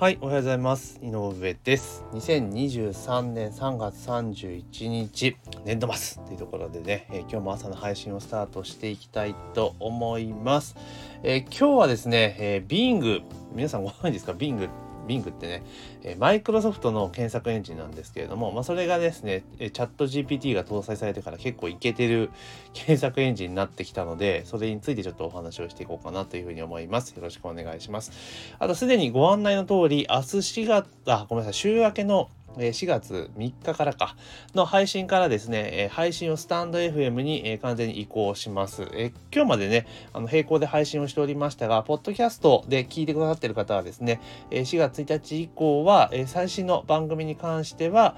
はい、おはようございます。井上です。2023年3月31日、年度末というところでね、えー、今日も朝の配信をスタートしていきたいと思います。えー、今日はですね、えー、Bing、皆さんご存知ですか ?Bing Bing ってね、えマイクロソフトの検索エンジンなんですけれども、まあ、それがですね、チャット GPT が搭載されてから結構いけてる検索エンジンになってきたので、それについてちょっとお話をしていこうかなというふうに思います。よろしくお願いします。あと、すでにご案内の通り、明日4月、あ、ごめんなさい、週明けの4月3日からかの配信からですね、配信をスタンド FM に完全に移行します。今日までね、あの並行で配信をしておりましたが、ポッドキャストで聞いてくださっている方はですね、4月1日以降は最新の番組に関しては、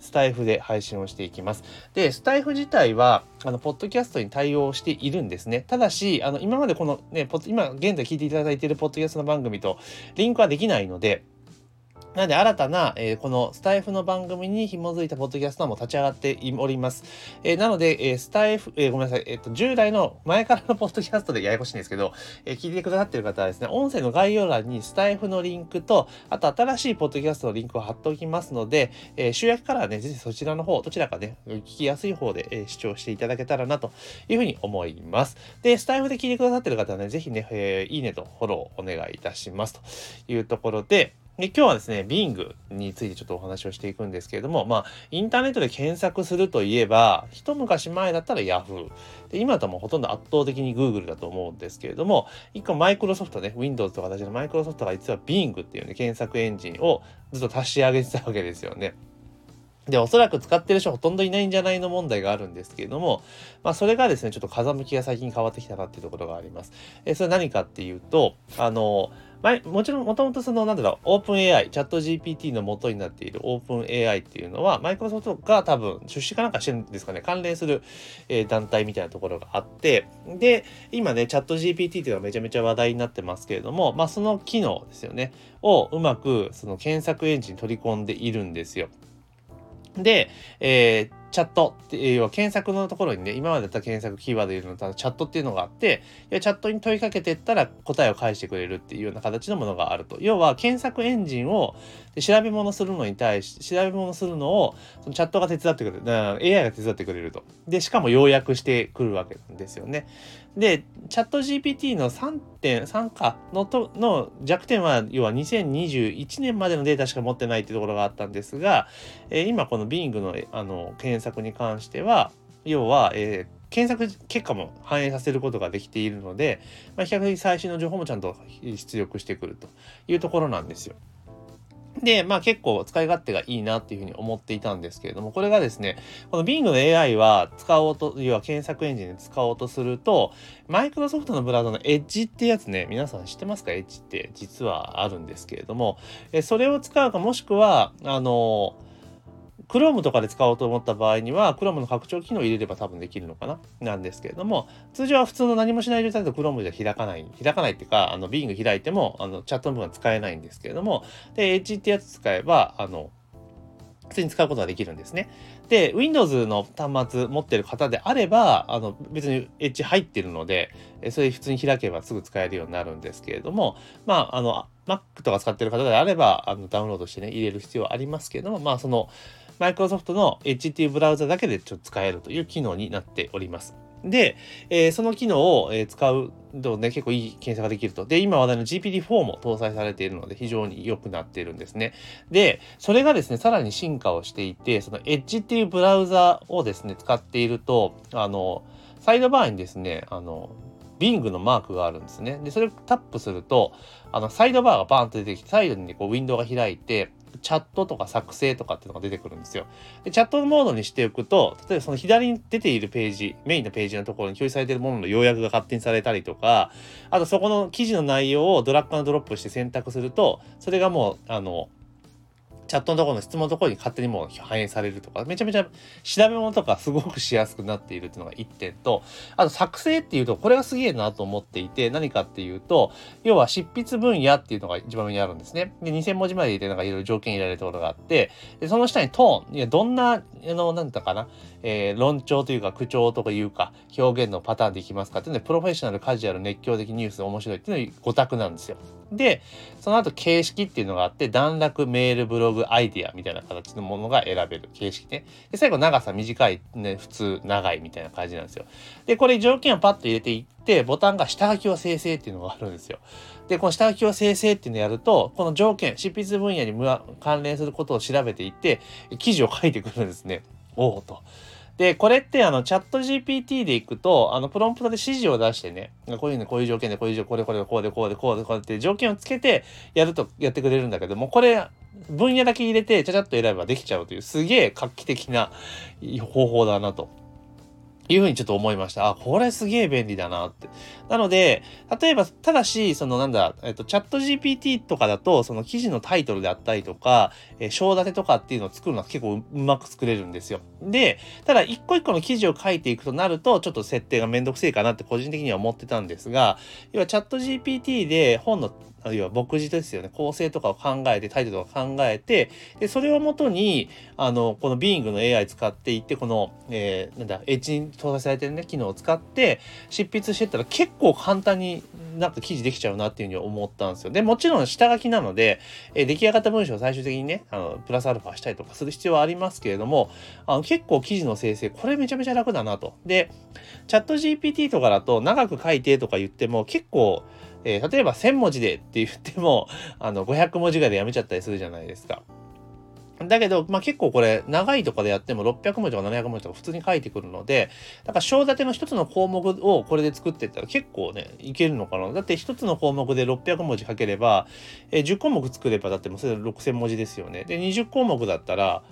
スタイフで配信をしていきます。で、スタイフ自体は、あの、ポッドキャストに対応しているんですね。ただし、あの、今までこのね、今現在聞いていただいているポッドキャストの番組とリンクはできないので、なので新たな、えー、このスタイフの番組に紐づいたポッドキャストも立ち上がっております。えー、なので、えー、スタイフ、えごめんなさい、えっと、従来の前からのポッドキャストでややこしいんですけど、え聞いてくださってる方はですね、音声の概要欄にスタイフのリンクと、あと新しいポッドキャストのリンクを貼っておきますので、え週明けからはね、ぜひそちらの方、どちらかね、聞きやすい方で、え視聴していただけたらなというふうに思います。で、スタイフで聞いてくださってる方はね、ぜひね、えいいねとフォローお願いいたしますというところで、で今日はですね、Bing についてちょっとお話をしていくんですけれども、まあ、インターネットで検索するといえば、一昔前だったら Yahoo。で今ともほとんど圧倒的に Google だと思うんですけれども、一個マイクロソフトね、Windows とか私のマイクロソフトが実は Bing っていうね、検索エンジンをずっと足し上げてたわけですよね。で、おそらく使ってる人ほとんどいないんじゃないの問題があるんですけれども、まあ、それがですね、ちょっと風向きが最近変わってきたなっていうところがあります。えそれ何かっていうと、あの、前もちろんもともとそのなんだろうオープン AI チャット GPT の元になっているオープン AI っていうのはマイクロソフトが多分出資かなんかしてるんですかね関連する、え、団体みたいなところがあってで今ねチャット GPT っていうのはめちゃめちゃ話題になってますけれどもまあその機能ですよねをうまくその検索エンジンに取り込んでいるんですよ。で、えー、チャットっていう、検索のところにね、今までだった検索キーワード入れるのとチャットっていうのがあって、いやチャットに問いかけてったら答えを返してくれるっていうような形のものがあると。要は、検索エンジンを調べ物するのに対し、調べ物するのをそのチャットが手伝ってくれる。AI が手伝ってくれると。で、しかも要約してくるわけなんですよね。で、チャット GPT の3.3かのとの弱点は、要は2021年までのデータしか持ってないっていうところがあったんですが、えー、今この Bing のあの検検索に関しては、要は、えー検索結果も反映させることができているので、まあ、比較的最新の情報もちゃんと出力してくるというところなんですよ。で、まあ結構使い勝手がいいなっていうふうに思っていたんですけれども、これがですね、この Bing の AI は使おうと、要は検索エンジンで使おうとすると、マイクロソフトのブラウザの Edge ってやつね、皆さん知ってますか ?Edge って実はあるんですけれども、それを使うかもしくは、あの、Chrome とかで使おうと思った場合には、Chrome の拡張機能を入れれば多分できるのかな？なんですけれども、通常は普通の何もしない状態だと Chrome じゃ開かない。開かないっていうか、あの、Bing 開いても、あの、チャットの部分は使えないんですけれども、で、Edge ってやつ使えば、あの、普通に使うことができるんですね。で、Windows の端末持ってる方であれば、あの、別に Edge 入ってるので、それ普通に開けばすぐ使えるようになるんですけれども、まあ、あの、Mac とか使ってる方であれば、あの、ダウンロードしてね、入れる必要はありますけれども、まあ、その、マイクロソフトの HT ブラウザだけでちょっと使えるという機能になっております。で、えー、その機能を、えー、使うとね、結構いい検査ができると。で、今話題の GPT-4 も搭載されているので、非常に良くなっているんですね。で、それがですね、さらに進化をしていて、その Edge っていうブラウザをですね、使っていると、あの、サイドバーにですね、あの、Bing のマークがあるんですね。で、それをタップすると、あの、サイドバーがバーンと出てきて、サイドにね、こう、ウィンドウが開いて、チャットとか作成とかっていうのが出てくるんですよ。で、チャットモードにしておくと、例えばその左に出ているページ、メインのページのところに表示されているものの要約が勝手にされたりとか、あとそこの記事の内容をドラッグドロップして選択すると、それがもう、あの、チャットのところの質問のところに勝手にもう反映されるとか、めちゃめちゃ調べ物とかすごくしやすくなっているっていうのが1点と、あと作成っていうと、これがすげえなと思っていて、何かっていうと、要は執筆分野っていうのが一番上にあるんですね。で、2000文字まで入れてなんかいろいろ条件入れられるところがあって、で、その下にトーン、いや、どんな、あの、なんだかな、えー、論調というか口調とかいうか、表現のパターンでいきますかっていうので、プロフェッショナル、カジュアル、熱狂的ニュース、面白いっていうのが5択なんですよ。で、その後形式っていうのがあって、段落、メール、ブログ、アイディアみたいな形のものが選べる形式ね。で、最後長さ短い、ね、普通、長いみたいな感じなんですよ。で、これ条件をパッと入れていって、ボタンが下書きを生成っていうのがあるんですよ。で、この下書きを生成っていうのをやると、この条件、執筆分野に関連することを調べていって、記事を書いてくるんですね。おおと。で、これってあのチャット GPT で行くと、あのプロンプトで指示を出してね、こういうね、こういう条件で、こういう条件、これこれこうでこうでこうでこうでって条件をつけてやるとやってくれるんだけども、これ分野だけ入れてちゃちゃっと選べばできちゃうというすげえ画期的な方法だなと。いうふうにちょっと思いました。あ、これすげえ便利だなって。なので、例えば、ただし、そのなんだ、えっと、チャット GPT とかだと、その記事のタイトルであったりとか、えー、章立てとかっていうのを作るのは結構うまく作れるんですよ。で、ただ一個一個の記事を書いていくとなると、ちょっと設定がめんどくせえかなって個人的には思ってたんですが、要はチャット GPT で本のあるいは目次ですよね。構成とかを考えて、タイトルとか考えて、で、それをもとに、あの、このビーングの AI 使っていって、この、えー、なんだ、エッジに搭載されてるね、機能を使って、執筆してったら結構簡単になんか記事できちゃうなっていうふうに思ったんですよ。で、もちろん下書きなので、えー、出来上がった文章を最終的にね、あの、プラスアルファしたりとかする必要はありますけれども、あの結構記事の生成、これめちゃめちゃ楽だなと。で、チャット GPT とかだと長く書いてとか言っても結構、えー、例えば1000文字でって言っても、あの、500文字ぐらいでやめちゃったりするじゃないですか。だけど、まあ、結構これ、長いとかでやっても600文字とか700文字とか普通に書いてくるので、だから章立ての一つの項目をこれで作っていったら結構ね、いけるのかな。だって一つの項目で600文字書ければ、えー、10項目作ればだってもうそれ6000文字ですよね。で、20項目だったら、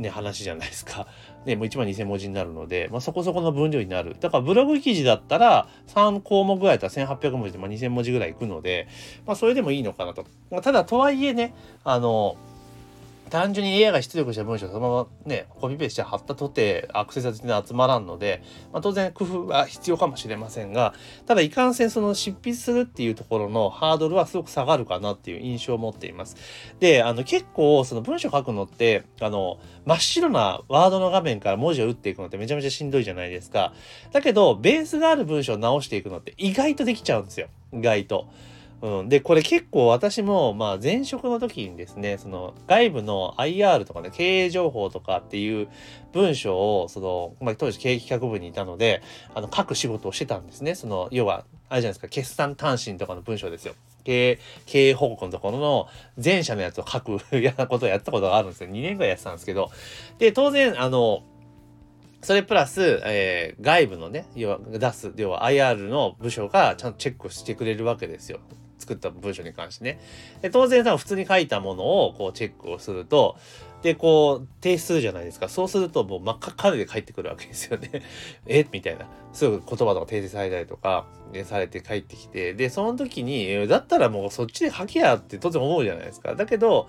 ね、話じゃないですか。ね、もう1万2000文字になるので、まあ、そこそこの分量になる。だからブログ記事だったら3項目ぐらいだったら1800文字で、まあ、2000文字ぐらいいくので、まあ、それでもいいのかなと。まあ、ただ、とはいえね、あの、単純に AI が出力した文章をそのままね、コピペして貼ったとてアクセスに集まらんので、まあ、当然工夫は必要かもしれませんが、ただいかんせんその執筆するっていうところのハードルはすごく下がるかなっていう印象を持っています。で、あの結構その文章書くのって、あの、真っ白なワードの画面から文字を打っていくのってめちゃめちゃしんどいじゃないですか。だけど、ベースがある文章を直していくのって意外とできちゃうんですよ。意外と。うん、で、これ結構私も、まあ前職の時にですね、その外部の IR とかね、経営情報とかっていう文章を、その、まあ当時経営企画部にいたので、あの、書く仕事をしてたんですね。その、要は、あれじゃないですか、決算単身とかの文章ですよ。経営、経営報告のところの前者のやつを書くようなことをやったことがあるんですよ。2年ぐらいやってたんですけど。で、当然、あの、それプラス、えー、外部のね、要は出す、要は IR の部署がちゃんとチェックしてくれるわけですよ。作った文章に関してね。で当然多分普通に書いたものをこうチェックをすると、で、こう、提出するじゃないですか。そうすると、もう真っ赤っかで返ってくるわけですよね。え？みたいな。すぐ言葉とか訂正されたりとか、ね、されて帰ってきて、で、その時に、だったらもうそっちで書けやって当然思うじゃないですか。だけど、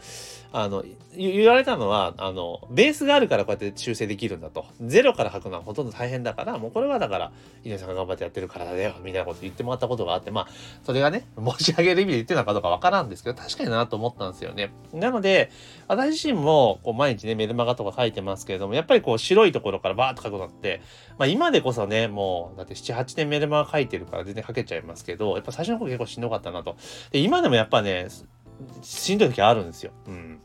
あの、言われたのは、あの、ベースがあるからこうやって修正できるんだと。ゼロから書くのはほとんど大変だから、もうこれはだから、稲さんが頑張ってやってるからだよ、みたいなこと言ってもらったことがあって、まあ、それがね、申し上げる意味で言ってたのかどうかわからんですけど、確かになと思ったんですよね。なので、私自身も、こう、毎日ね、メルマガとか書いてますけれども、やっぱりこう、白いところからバーッと書くのって、まあ今でこそね、もう、だって7、8年メルマガ書いてるから全然書けちゃいますけど、やっぱ最初の方結構しんどかったなと。で、今でもやっぱね、しんどい時あるんですよ。うん。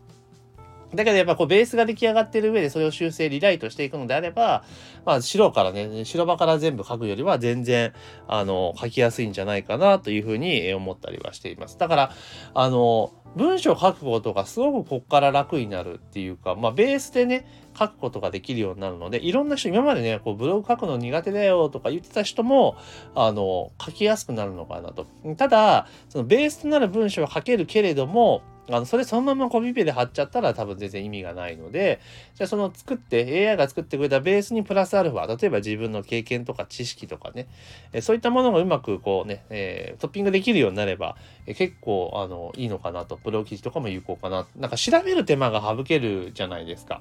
だけどやっぱこうベースが出来上がってる上でそれを修正リライトしていくのであれば、まあ白からね、白場から全部書くよりは全然、あの、書きやすいんじゃないかなというふうに思ったりはしています。だから、あの、文章を書くことがすごくこっから楽になるっていうか、まあベースでね、書くことができるようになるので、いろんな人、今までね、こうブログ書くの苦手だよとか言ってた人も、あの、書きやすくなるのかなと。ただ、そのベースとなる文章は書けるけれども、あの、それそのままコピペで貼っちゃったら多分全然意味がないので、じゃあその作って、AI が作ってくれたベースにプラスアルファ、例えば自分の経験とか知識とかね、えそういったものがうまくこうね、えー、トッピングできるようになれば、え結構、あの、いいのかなと、プロ記事とかも有効かな。なんか調べる手間が省けるじゃないですか。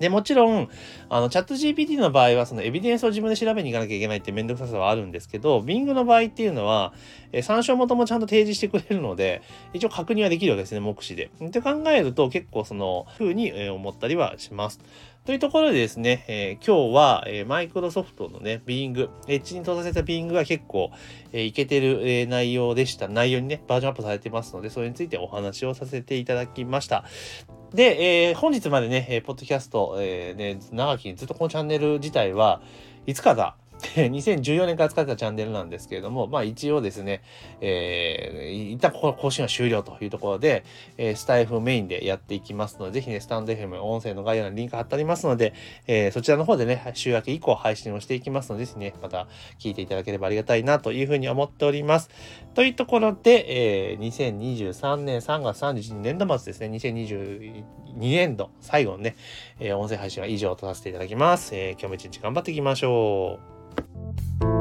で、もちろん、あの、チャット GPT の場合は、そのエビデンスを自分で調べに行かなきゃいけないってめんどくささはあるんですけど、Bing の場合っていうのは、え参照元もちゃんと提示してくれるので、一応確認はできるわけですね、目視で。って考えると、結構その、風に思ったりはします。というところでですね、えー、今日は、えー、マイクロソフトのね、ビーング、エッジに搭載されたビーングが結構、えー、いけてる、えー、内容でした。内容にね、バージョンアップされてますので、それについてお話をさせていただきました。で、えー、本日までね、えー、ポッドキャスト、えー、ね、長きにずっとこのチャンネル自体は、いつか2014年から使ってたチャンネルなんですけれども、まあ一応ですね、えー、一旦ここ更新は終了というところで、えー、スタイフメインでやっていきますので、ぜひね、スタンド FM 音声の概要欄にリンク貼ってありますので、えー、そちらの方でね、週明け以降配信をしていきますので、ぜひね、また聞いていただければありがたいなというふうに思っております。というところで、えー、2023年3月31日年度末ですね、2022年度最後のね、えー、音声配信は以上とさせていただきます。えー、今日も一日頑張っていきましょう。you